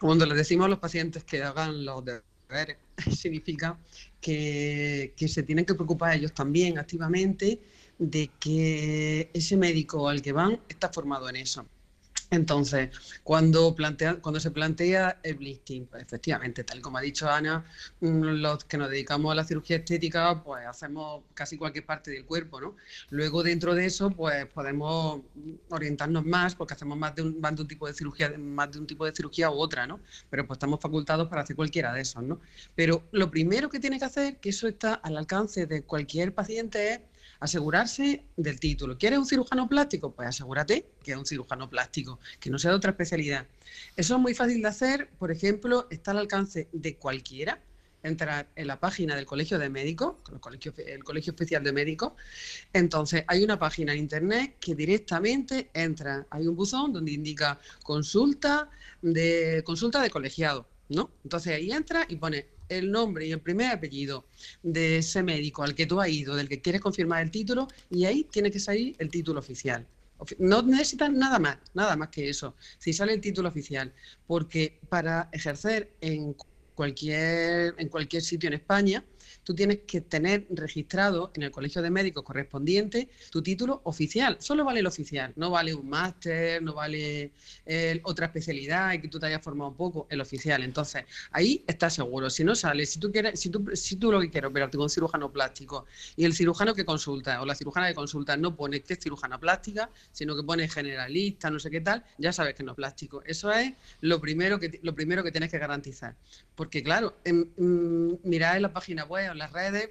Cuando les decimos a los pacientes que hagan los deberes, significa que, que se tienen que preocupar ellos también activamente de que ese médico al que van está formado en eso. Entonces, cuando, plantea, cuando se plantea el blisting, pues efectivamente, tal como ha dicho Ana, mm, los que nos dedicamos a la cirugía estética, pues hacemos casi cualquier parte del cuerpo, ¿no? Luego, dentro de eso, pues podemos orientarnos más, porque hacemos más de un, más de un tipo de cirugía, más de un tipo de cirugía u otra, ¿no? Pero pues estamos facultados para hacer cualquiera de esos, ¿no? Pero lo primero que tiene que hacer, que eso está al alcance de cualquier paciente, es asegurarse del título. ¿Quieres un cirujano plástico? Pues asegúrate que es un cirujano plástico, que no sea de otra especialidad. Eso es muy fácil de hacer, por ejemplo, está al alcance de cualquiera entrar en la página del Colegio de Médicos, el Colegio, el Colegio Especial de Médicos. Entonces, hay una página en Internet que directamente entra, hay un buzón donde indica consulta de, consulta de colegiado, ¿no? Entonces ahí entra y pone el nombre y el primer apellido de ese médico al que tú has ido, del que quieres confirmar el título, y ahí tiene que salir el título oficial. No necesitas nada más, nada más que eso, si sale el título oficial, porque para ejercer en cualquier, en cualquier sitio en España, tú tienes que tener registrado en el colegio de médicos correspondiente tu título oficial. Solo vale el oficial, no vale un máster, no vale eh, otra especialidad y que tú te hayas formado un poco, el oficial. Entonces, ahí estás seguro. Si no sale, si tú quieres, si tú, si tú lo que quieres operarte con cirujano plástico y el cirujano que consulta o la cirujana que consulta no pone que es cirujana plástica, sino que pone generalista, no sé qué tal, ya sabes que no es plástico. Eso es lo primero que, lo primero que tienes que garantizar. Porque claro, en, mm, mirad en la página web las redes,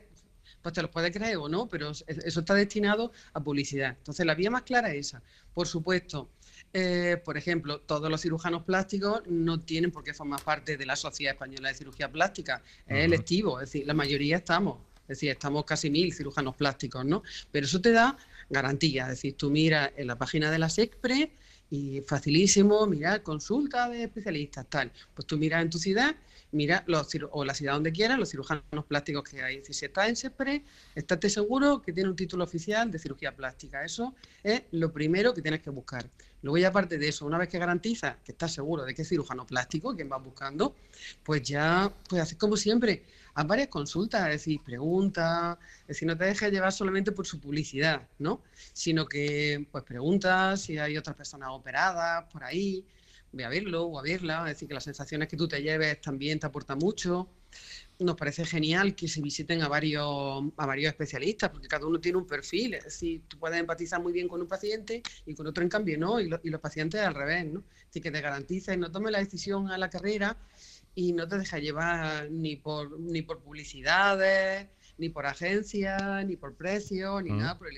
pues te los puedes creer o no, pero eso está destinado a publicidad. Entonces, la vía más clara es esa. Por supuesto, eh, por ejemplo, todos los cirujanos plásticos no tienen por qué formar parte de la Sociedad Española de Cirugía Plástica. Es electivo, es decir, la mayoría estamos. Es decir, estamos casi mil cirujanos plásticos, ¿no? Pero eso te da garantía. Es decir, tú miras en la página de la SECPRE y facilísimo, mira, consulta de especialistas, tal. Pues tú miras en tu ciudad mira, los, o la ciudad donde quieras, los cirujanos plásticos que hay. Si está en SEPRE, estate seguro que tiene un título oficial de cirugía plástica. Eso es lo primero que tienes que buscar. Luego ya aparte de eso, una vez que garantiza que estás seguro de que es cirujano plástico, quien vas buscando, pues ya pues haces como siempre, haz varias consultas, es decir, preguntas, es decir, no te dejes llevar solamente por su publicidad, ¿no? Sino que pues preguntas si hay otras personas operadas por ahí, ve a verlo o a verla, es decir, que las sensaciones que tú te lleves también te aportan mucho. Nos parece genial que se visiten a varios, a varios especialistas, porque cada uno tiene un perfil, es decir, tú puedes empatizar muy bien con un paciente y con otro en cambio no, y, y los pacientes al revés, ¿no? Así que te garantices, no tomes la decisión a la carrera y no te dejes llevar ni por, ni por publicidades, ni por agencias, ni por precios, ni nada por el